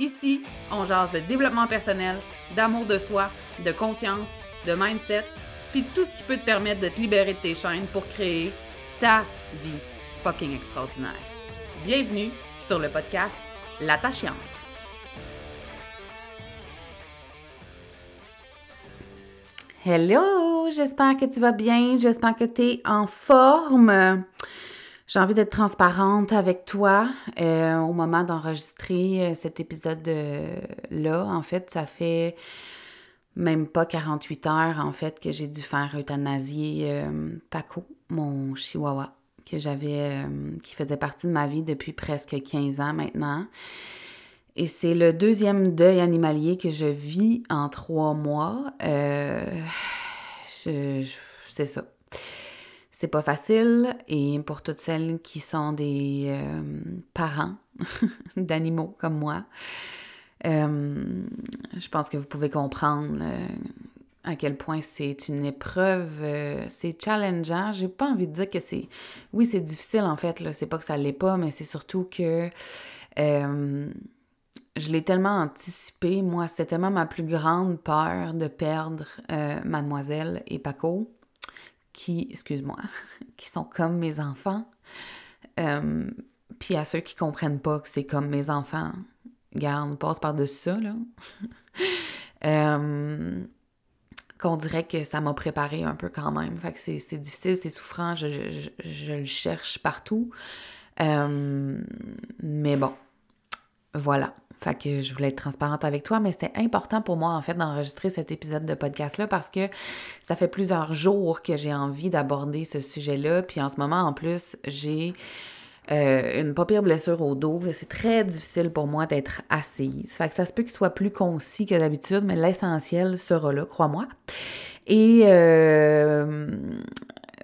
Ici, on jase de développement personnel, d'amour de soi, de confiance, de mindset, puis tout ce qui peut te permettre de te libérer de tes chaînes pour créer ta vie fucking extraordinaire. Bienvenue sur le podcast L'attachante. Hello, j'espère que tu vas bien, j'espère que tu es en forme. J'ai envie d'être transparente avec toi euh, au moment d'enregistrer euh, cet épisode-là. En fait, ça fait même pas 48 heures, en fait, que j'ai dû faire euthanasier euh, Paco, mon chihuahua, que j'avais, qui faisait partie de ma vie depuis presque 15 ans maintenant. Et c'est le deuxième deuil animalier que je vis en trois mois. c'est ça c'est pas facile et pour toutes celles qui sont des euh, parents d'animaux comme moi, euh, je pense que vous pouvez comprendre euh, à quel point c'est une épreuve, c'est challengeant. J'ai pas envie de dire que c'est. Oui, c'est difficile en fait. C'est pas que ça l'est pas, mais c'est surtout que je l'ai tellement anticipé. Moi, c'est tellement ma plus grande peur de perdre Mademoiselle et Paco qui, excuse-moi, qui sont comme mes enfants. Euh, puis à ceux qui comprennent pas que c'est comme mes enfants, garde, passe par-dessus ça, là. euh, qu'on dirait que ça m'a préparé un peu quand même. Fait que c'est difficile, c'est souffrant, je, je, je, le cherche partout. Euh, mais bon, voilà. Fait que je voulais être transparente avec toi, mais c'était important pour moi, en fait, d'enregistrer cet épisode de podcast-là parce que ça fait plusieurs jours que j'ai envie d'aborder ce sujet-là. Puis en ce moment, en plus, j'ai euh, une pas pire blessure au dos c'est très difficile pour moi d'être assise. Fait que ça se peut qu'il soit plus concis que d'habitude, mais l'essentiel sera là, crois-moi. Et euh,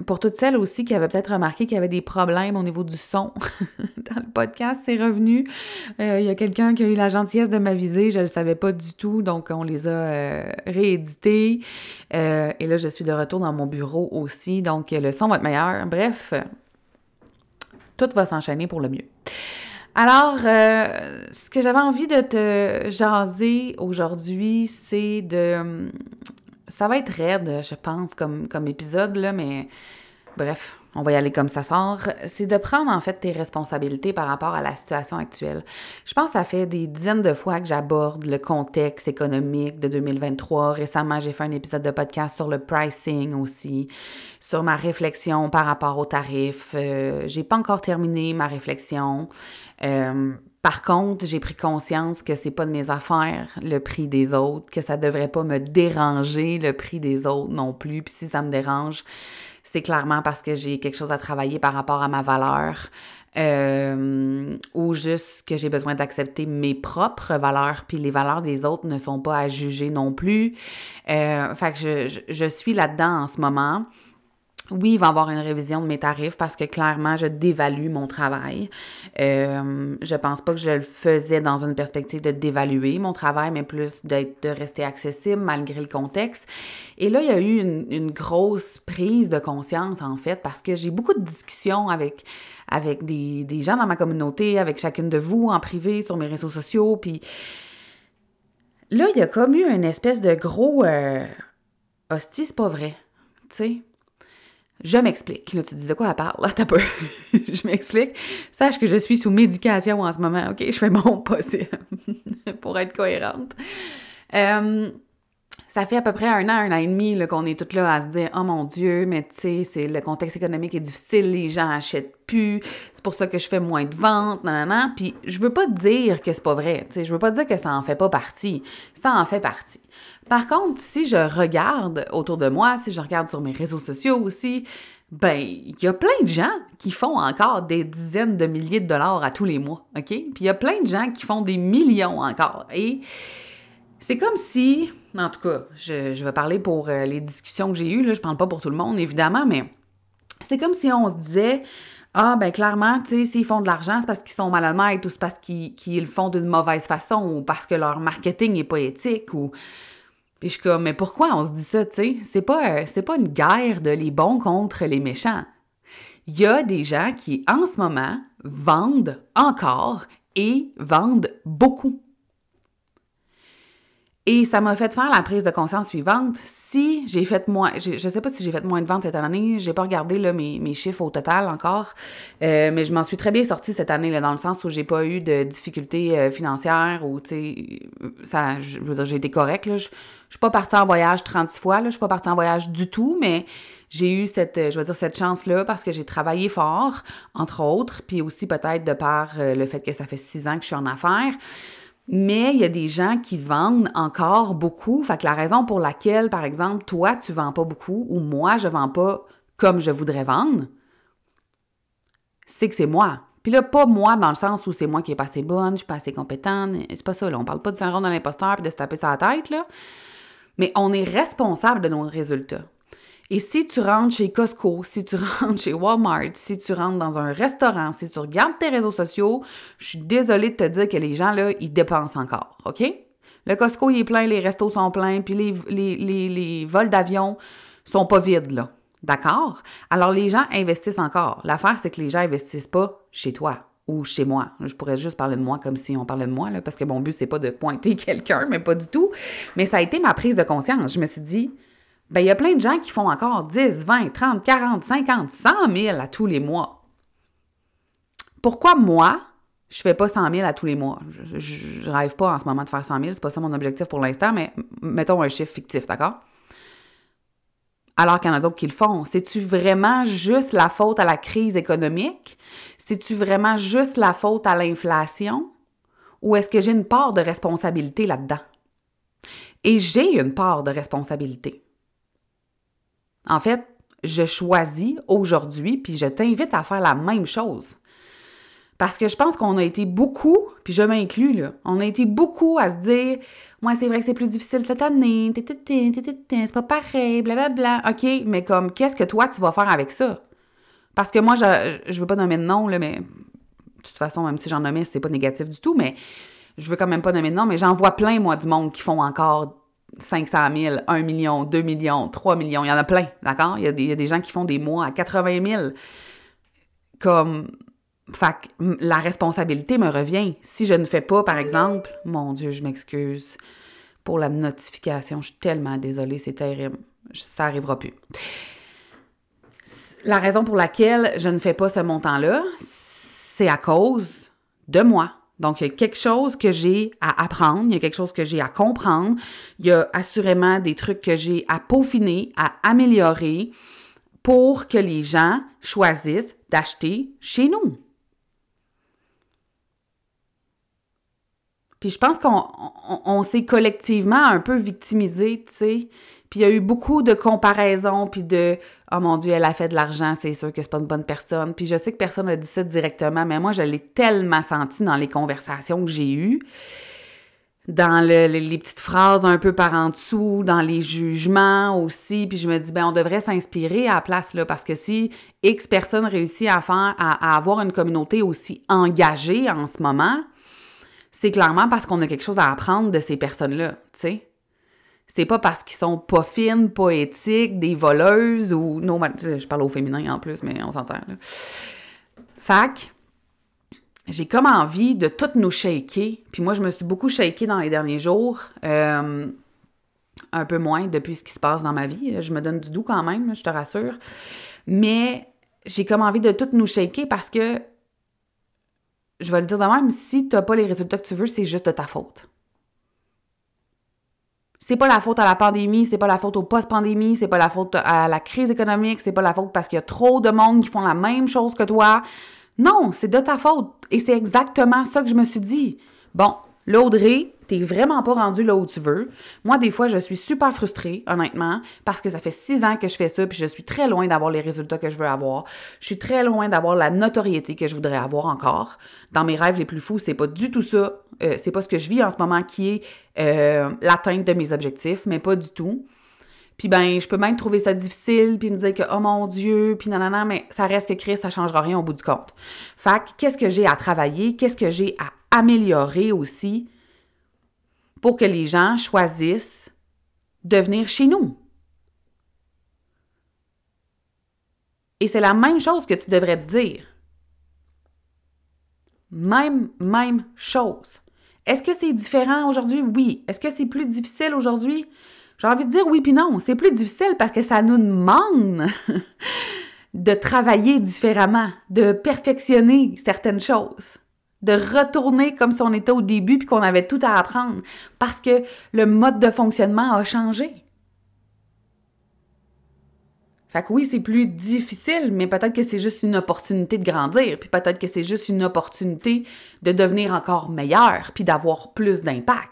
pour toutes celles aussi qui avaient peut-être remarqué qu'il y avait des problèmes au niveau du son dans le podcast, c'est revenu. Euh, il y a quelqu'un qui a eu la gentillesse de m'aviser, je ne le savais pas du tout, donc on les a euh, réédités. Euh, et là, je suis de retour dans mon bureau aussi, donc le son va être meilleur. Bref, tout va s'enchaîner pour le mieux. Alors, ce que j'avais envie de te jaser aujourd'hui, c'est de ça va être raide, je pense, comme, comme épisode, là, mais bref, on va y aller comme ça sort. C'est de prendre en fait tes responsabilités par rapport à la situation actuelle. Je pense que ça fait des dizaines de fois que j'aborde le contexte économique de 2023. Récemment, j'ai fait un épisode de podcast sur le pricing aussi, sur ma réflexion par rapport aux tarifs. Euh, j'ai pas encore terminé ma réflexion. Euh, par contre, j'ai pris conscience que c'est pas de mes affaires le prix des autres, que ça devrait pas me déranger le prix des autres non plus. Puis si ça me dérange, c'est clairement parce que j'ai quelque chose à travailler par rapport à ma valeur. Euh, ou juste que j'ai besoin d'accepter mes propres valeurs, puis les valeurs des autres ne sont pas à juger non plus. Euh, fait que je, je suis là-dedans en ce moment. Oui, il va y avoir une révision de mes tarifs parce que clairement, je dévalue mon travail. Euh, je pense pas que je le faisais dans une perspective de dévaluer mon travail, mais plus de rester accessible malgré le contexte. Et là, il y a eu une, une grosse prise de conscience, en fait, parce que j'ai beaucoup de discussions avec, avec des, des, gens dans ma communauté, avec chacune de vous en privé, sur mes réseaux sociaux. Puis là, il y a comme eu une espèce de gros. Euh, hostie, c'est pas vrai. Tu sais? Je m'explique. Là, tu disais quoi à part? Là, t'as peur. je m'explique. Sache que je suis sous médication en ce moment, OK? Je fais mon possible pour être cohérente. Euh, ça fait à peu près un an, un an et demi qu'on est tous là à se dire Oh mon Dieu, mais tu sais, le contexte économique est difficile, les gens achètent plus, c'est pour ça que je fais moins de ventes, nanana. Puis je veux pas dire que c'est pas vrai, tu sais, je veux pas dire que ça en fait pas partie. Ça en fait partie. Par contre, si je regarde autour de moi, si je regarde sur mes réseaux sociaux aussi, ben, il y a plein de gens qui font encore des dizaines de milliers de dollars à tous les mois, OK? Puis il y a plein de gens qui font des millions encore. Et c'est comme si, en tout cas, je, vais parler pour euh, les discussions que j'ai eues, là, je parle pas pour tout le monde, évidemment, mais c'est comme si on se disait, ah, ben clairement, tu sais, s'ils font de l'argent, c'est parce qu'ils sont malhonnêtes ou c'est parce qu'ils le font d'une mauvaise façon ou parce que leur marketing n'est pas éthique ou puis je comme, mais pourquoi on se dit ça, tu sais? C'est pas, c'est pas une guerre de les bons contre les méchants. Il y a des gens qui, en ce moment, vendent encore et vendent beaucoup. Et ça m'a fait faire la prise de conscience suivante. Si j'ai fait moins, je ne sais pas si j'ai fait moins de ventes cette année, j'ai pas regardé mes, chiffres au total encore, euh, mais je m'en suis très bien sortie cette année là, dans le sens où j'ai pas eu de difficultés euh, financières ou tu ça, je veux dire, j'ai été correcte. Je, je suis pas partie en voyage 36 fois là, je suis pas partie en voyage du tout, mais j'ai eu cette, je veux dire, cette chance-là parce que j'ai travaillé fort, entre autres, puis aussi peut-être de par euh, le fait que ça fait six ans que je suis en affaires. Mais il y a des gens qui vendent encore beaucoup. Fait que la raison pour laquelle, par exemple, toi, tu vends pas beaucoup ou moi, je vends pas comme je voudrais vendre, c'est que c'est moi. Puis là, pas moi dans le sens où c'est moi qui est pas assez bonne, je suis pas assez compétente. C'est pas ça, là. On parle pas de syndrome de l'imposteur et de se taper sa tête, là. Mais on est responsable de nos résultats. Et si tu rentres chez Costco, si tu rentres chez Walmart, si tu rentres dans un restaurant, si tu regardes tes réseaux sociaux, je suis désolée de te dire que les gens, là, ils dépensent encore, OK? Le Costco, il est plein, les restos sont pleins, puis les, les, vols d'avion sont pas vides, là. D'accord? Alors, les gens investissent encore. L'affaire, c'est que les gens investissent pas chez toi ou chez moi. Je pourrais juste parler de moi comme si on parlait de moi, là, parce que mon but, c'est pas de pointer quelqu'un, mais pas du tout. Mais ça a été ma prise de conscience. Je me suis dit, ben, il y a plein de gens qui font encore 10, 20, 30, 40, 50, 100 000 à tous les mois. Pourquoi moi, je fais pas 100 000 à tous les mois? Je, ne rêve pas en ce moment de faire 100 000, c'est pas ça mon objectif pour l'instant, mais mettons un chiffre fictif, d'accord? Alors qu'il y en a d'autres qui le font. C'est-tu vraiment juste la faute à la crise économique? C'est-tu vraiment juste la faute à l'inflation? Ou est-ce que j'ai une part de responsabilité là-dedans? Et j'ai une part de responsabilité. En fait, je choisis aujourd'hui, puis je t'invite à faire la même chose. Parce que je pense qu'on a été beaucoup, puis je m'inclus, là, on a été beaucoup à se dire Moi, c'est vrai que c'est plus difficile cette année, c'est pas pareil, blablabla. OK, mais comme, qu'est-ce que toi, tu vas faire avec ça? Parce que moi, je, je veux pas nommer de nom, là, mais de toute façon, même si j'en nommais, c'est pas négatif du tout, mais je veux quand même pas nommer de nom, mais j'en vois plein, moi, du monde qui font encore 500 000, 1 million, 2 millions, 3 millions, il y en a plein, d'accord? Il, y a des gens qui font des mois à 80 000. Comme, fait la responsabilité me revient. Si je ne fais pas, par exemple, mon Dieu, je m'excuse pour la notification, je suis tellement désolée, c'est terrible. Ça arrivera plus. La raison pour laquelle je ne fais pas ce montant-là, c'est à cause de moi. Donc, il y a quelque chose que j'ai à apprendre, il y a quelque chose que j'ai à comprendre, il y a assurément des trucs que j'ai à peaufiner, à améliorer pour que les gens choisissent d'acheter chez nous. Puis je pense qu'on s'est collectivement un peu victimisé, tu sais. Puis il y a eu beaucoup de comparaisons, puis de Oh mon Dieu, elle a fait de l'argent, c'est sûr que c'est pas une bonne personne. Puis je sais que personne n'a dit ça directement, mais moi, je l'ai tellement senti dans les conversations que j'ai eues, dans les petites phrases un peu par en dessous, dans les jugements aussi. Puis je me dis, ben on devrait s'inspirer à la place, là, parce que si X personnes réussit à faire, à avoir une communauté aussi engagée en ce moment, c'est clairement parce qu'on a quelque chose à apprendre de ces personnes-là, tu sais. C'est pas parce qu'ils sont pas fines, pas éthiques, des voleuses ou. Non, je parle au féminin en plus, mais on s'entend. Fac, j'ai comme envie de toutes nous shaker. Puis moi, je me suis beaucoup shaké dans les derniers jours. Euh, un peu moins depuis ce qui se passe dans ma vie. Je me donne du doux quand même, je te rassure. Mais j'ai comme envie de toutes nous shaker parce que, je vais le dire de même, si tu n'as pas les résultats que tu veux, c'est juste de ta faute. C'est pas la faute à la pandémie, c'est pas la faute au post-pandémie, c'est pas la faute à la crise économique, c'est pas la faute parce qu'il y a trop de monde qui font la même chose que toi. Non, c'est de ta faute. Et c'est exactement ça que je me suis dit. Bon, l'Audrey, t'es vraiment pas rendu là où tu veux. Moi, des fois, je suis super frustrée, honnêtement, parce que ça fait six ans que je fais ça, puis je suis très loin d'avoir les résultats que je veux avoir. Je suis très loin d'avoir la notoriété que je voudrais avoir encore. Dans mes rêves les plus fous, c'est pas du tout ça. Euh, c'est pas ce que je vis en ce moment qui est euh, l'atteinte de mes objectifs, mais pas du tout. Puis ben, je peux même trouver ça difficile, puis me dire que oh mon Dieu, puis nanana, mais ça reste que Christ, ça changera rien au bout du compte. Fait qu'est-ce que j'ai à travailler, qu'est-ce que j'ai à améliorer aussi? Pour que les gens choisissent de venir chez nous. Et c'est la même chose que tu devrais te dire. Même, même chose. Est-ce que c'est différent aujourd'hui? Oui. Est-ce que c'est plus difficile aujourd'hui? J'ai envie de dire oui puis non. C'est plus difficile parce que ça nous demande de travailler différemment, de perfectionner certaines choses, de retourner comme si on était au début puis qu'on avait tout à apprendre parce que le mode de fonctionnement a changé. Fait que oui, c'est plus difficile, mais peut-être que c'est juste une opportunité de grandir, puis peut-être que c'est juste une opportunité de devenir encore meilleur, puis d'avoir plus d'impact.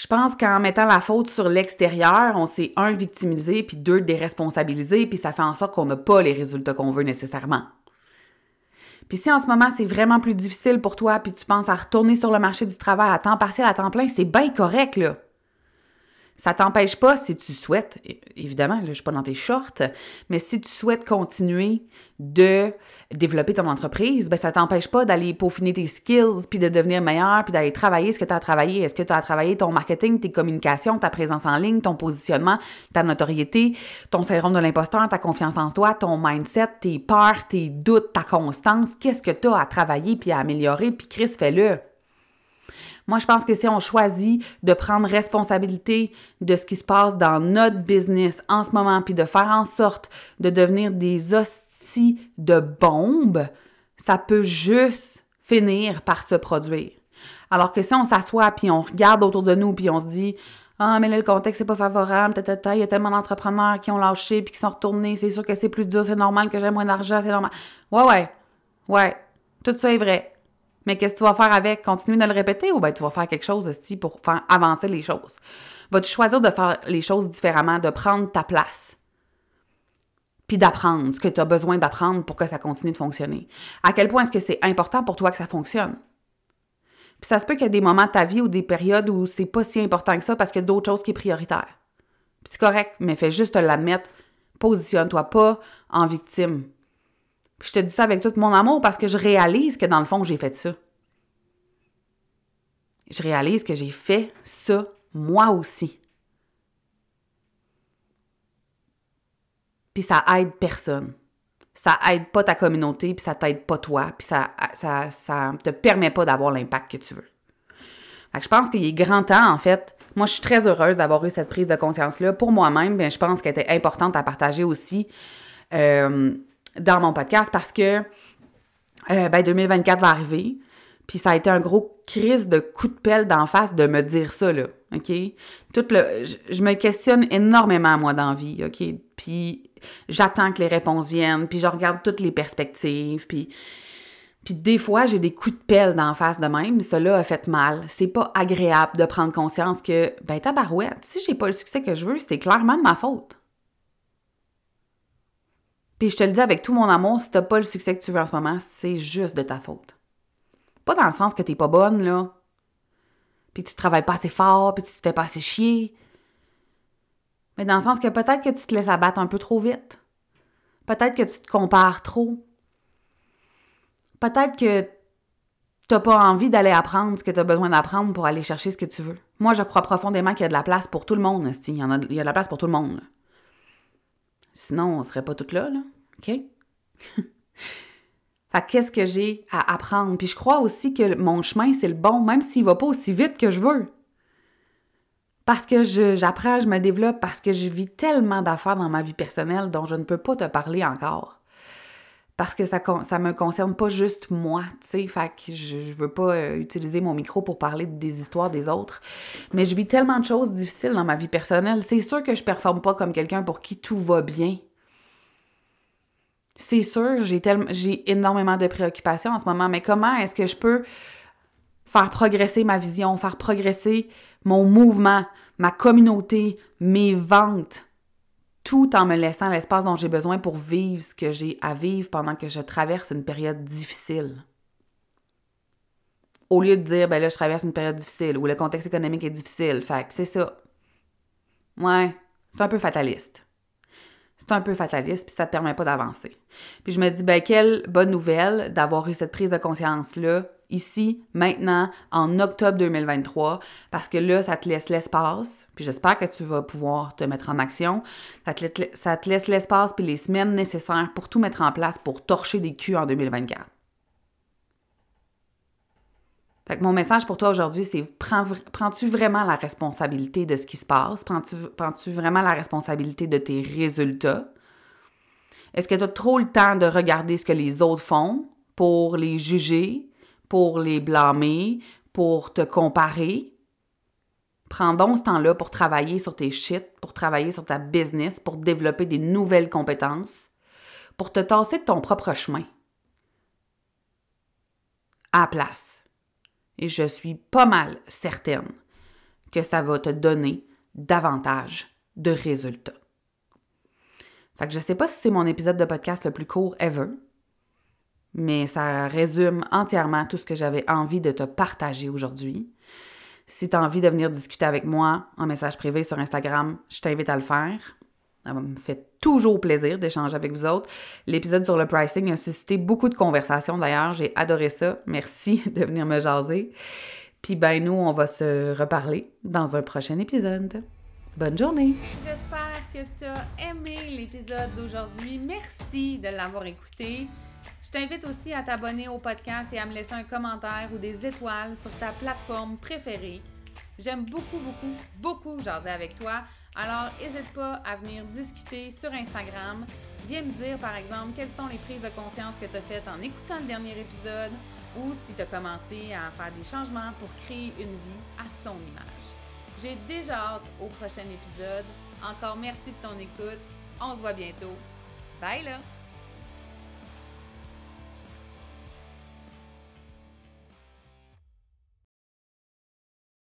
Je pense qu'en mettant la faute sur l'extérieur, on s'est un victimisé, puis deux déresponsabilisé, puis ça fait en sorte qu'on n'a pas les résultats qu'on veut nécessairement. Puis si en ce moment c'est vraiment plus difficile pour toi, puis tu penses à retourner sur le marché du travail à temps partiel, à temps plein, c'est bien correct là. Ça t'empêche pas, si tu souhaites, évidemment, là, je suis pas dans tes shorts, mais si tu souhaites continuer de développer ton entreprise, ben ça t'empêche pas d'aller peaufiner tes skills, puis de devenir meilleur, puis d'aller travailler ce que tu as travaillé. Est-ce que tu as travaillé ton marketing, tes communications, ta présence en ligne, ton positionnement, ta notoriété, ton syndrome de l'imposteur, ta confiance en toi, ton mindset, tes peurs, tes doutes, ta constance? Qu'est-ce que tu as à travailler puis à améliorer? Puis Chris, fais-le. Moi, je pense que si on choisit de prendre responsabilité de ce qui se passe dans notre business en ce moment, puis de faire en sorte de devenir des hosties de bombes, ça peut juste finir par se produire. Alors que si on s'assoit puis on regarde autour de nous puis on se dit ah, mais là, le contexte n'est pas favorable, il y a tellement d'entrepreneurs qui ont lâché puis qui sont retournés, c'est sûr que c'est plus dur, c'est normal que j'ai moins d'argent, c'est normal. Ouais, ouais, ouais, tout ça est vrai. Mais qu'est-ce que tu vas faire avec? Continuer de le répéter ou bien tu vas faire quelque chose aussi pour faire avancer les choses? Vas-tu choisir de faire les choses différemment, de prendre ta place? Puis d'apprendre ce que tu as besoin d'apprendre pour que ça continue de fonctionner. À quel point est-ce que c'est important pour toi que ça fonctionne? Puis ça se peut qu'il y ait des moments de ta vie ou des périodes où c'est pas si important que ça parce qu'il y a d'autres choses qui sont prioritaires. C'est correct, mais fais juste l'admettre. Positionne-toi pas en victime. Puis je te dis ça avec tout mon amour parce que je réalise que dans le fond, j'ai fait ça. Je réalise que j'ai fait ça moi aussi. Puis ça aide personne. Ça aide pas ta communauté, puis ça t'aide pas toi, puis ça, ça, ça te permet pas d'avoir l'impact que tu veux. Fait que je pense qu'il est grand temps, en fait. Moi, je suis très heureuse d'avoir eu cette prise de conscience-là pour moi-même. Bien, je pense qu'elle était importante à partager aussi. Euh, dans mon podcast parce que euh, ben 2024 va arriver. Puis ça a été un gros crise de coup de pelle d'en face de me dire ça, là. OK? Tout le, je, me questionne énormément, moi, dans vie, OK? Puis j'attends que les réponses viennent, puis je regarde toutes les perspectives, puis... Puis des fois, j'ai des coups de pelle d'en face de même, cela a fait mal. C'est pas agréable de prendre conscience que, ben tabarouette, si j'ai pas le succès que je veux, c'est clairement de ma faute. Puis je te le dis avec tout mon amour, si t'as pas le succès que tu veux en ce moment, c'est juste de ta faute. Pas dans le sens que t'es pas bonne, là. Puis tu travailles pas assez fort, puis tu te fais pas assez chier. Mais dans le sens que peut-être que tu te laisses abattre un peu trop vite. Peut-être que tu te compares trop. Peut-être que t'as pas envie d'aller apprendre ce que tu as besoin d'apprendre pour aller chercher ce que tu veux. Moi, je crois profondément qu'il y a de la place pour tout le monde, Il y, en a, il y a de la place pour tout le monde. Sinon, on serait pas toutes là, là. OK? fait qu'est-ce que j'ai à apprendre? Puis je crois aussi que mon chemin, c'est le bon, même s'il va pas aussi vite que je veux. Parce que j'apprends, je, me développe, parce que je vis tellement d'affaires dans ma vie personnelle dont je ne peux pas te parler encore. Parce que ça, ça me concerne pas juste moi, tu sais, fait que je, je veux pas euh, utiliser mon micro pour parler des histoires des autres, mais je vis tellement de choses difficiles dans ma vie personnelle. C'est sûr que je performe pas comme quelqu'un pour qui tout va bien. C'est sûr, j'ai j'ai énormément de préoccupations en ce moment, mais comment est-ce que je peux faire progresser ma vision, faire progresser mon mouvement, ma communauté, mes ventes, tout en me laissant l'espace dont j'ai besoin pour vivre ce que j'ai à vivre pendant que je traverse une période difficile. Au lieu de dire, ben là, je traverse une période difficile ou le contexte économique est difficile. Fait que c'est ça. Ouais, c'est un peu fataliste. C'est un peu fataliste, puis ça te permet pas d'avancer. Puis je me dis, ben quelle bonne nouvelle d'avoir eu cette prise de conscience-là ici, maintenant, en octobre 2023, parce que là, ça te laisse l'espace, puis j'espère que tu vas pouvoir te mettre en action. Ça te, laisse l'espace puis les semaines nécessaires pour tout mettre en place pour torcher des culs en 2024. Fait mon message pour toi aujourd'hui, c'est prends-tu vraiment la responsabilité de ce qui se passe? Prends-tu prends vraiment la responsabilité de tes résultats? Est-ce que tu as trop le temps de regarder ce que les autres font pour les juger, pour les blâmer, pour te comparer. Prends donc ce temps-là pour travailler sur tes shit, pour travailler sur ta business, pour développer des nouvelles compétences, pour te tasser de ton propre chemin. À place. Et je suis pas mal certaine que ça va te donner davantage de résultats. Fait que je sais pas si c'est mon épisode de podcast le plus court ever, mais ça résume entièrement tout ce que j'avais envie de te partager aujourd'hui. Si tu as envie de venir discuter avec moi en message privé sur Instagram, je t'invite à le faire. Ça me fait toujours plaisir d'échanger avec vous autres. L'épisode sur le pricing a suscité beaucoup de conversations d'ailleurs. J'ai adoré ça. Merci de venir me jaser. Puis ben nous, on va se reparler dans un prochain épisode. Bonne journée! J'espère que tu as aimé l'épisode d'aujourd'hui. Merci de l'avoir écouté. Je t'invite aussi à t'abonner au podcast et à me laisser un commentaire ou des étoiles sur ta plateforme préférée. J'aime beaucoup, beaucoup, beaucoup jaser avec toi. Alors, n'hésite pas à venir discuter sur Instagram. Viens me dire, par exemple, quelles sont les prises de conscience que tu as faites en écoutant le dernier épisode ou si tu as commencé à faire des changements pour créer une vie à ton image. J'ai déjà hâte au prochain épisode. Encore merci de ton écoute. On se voit bientôt. Bye là!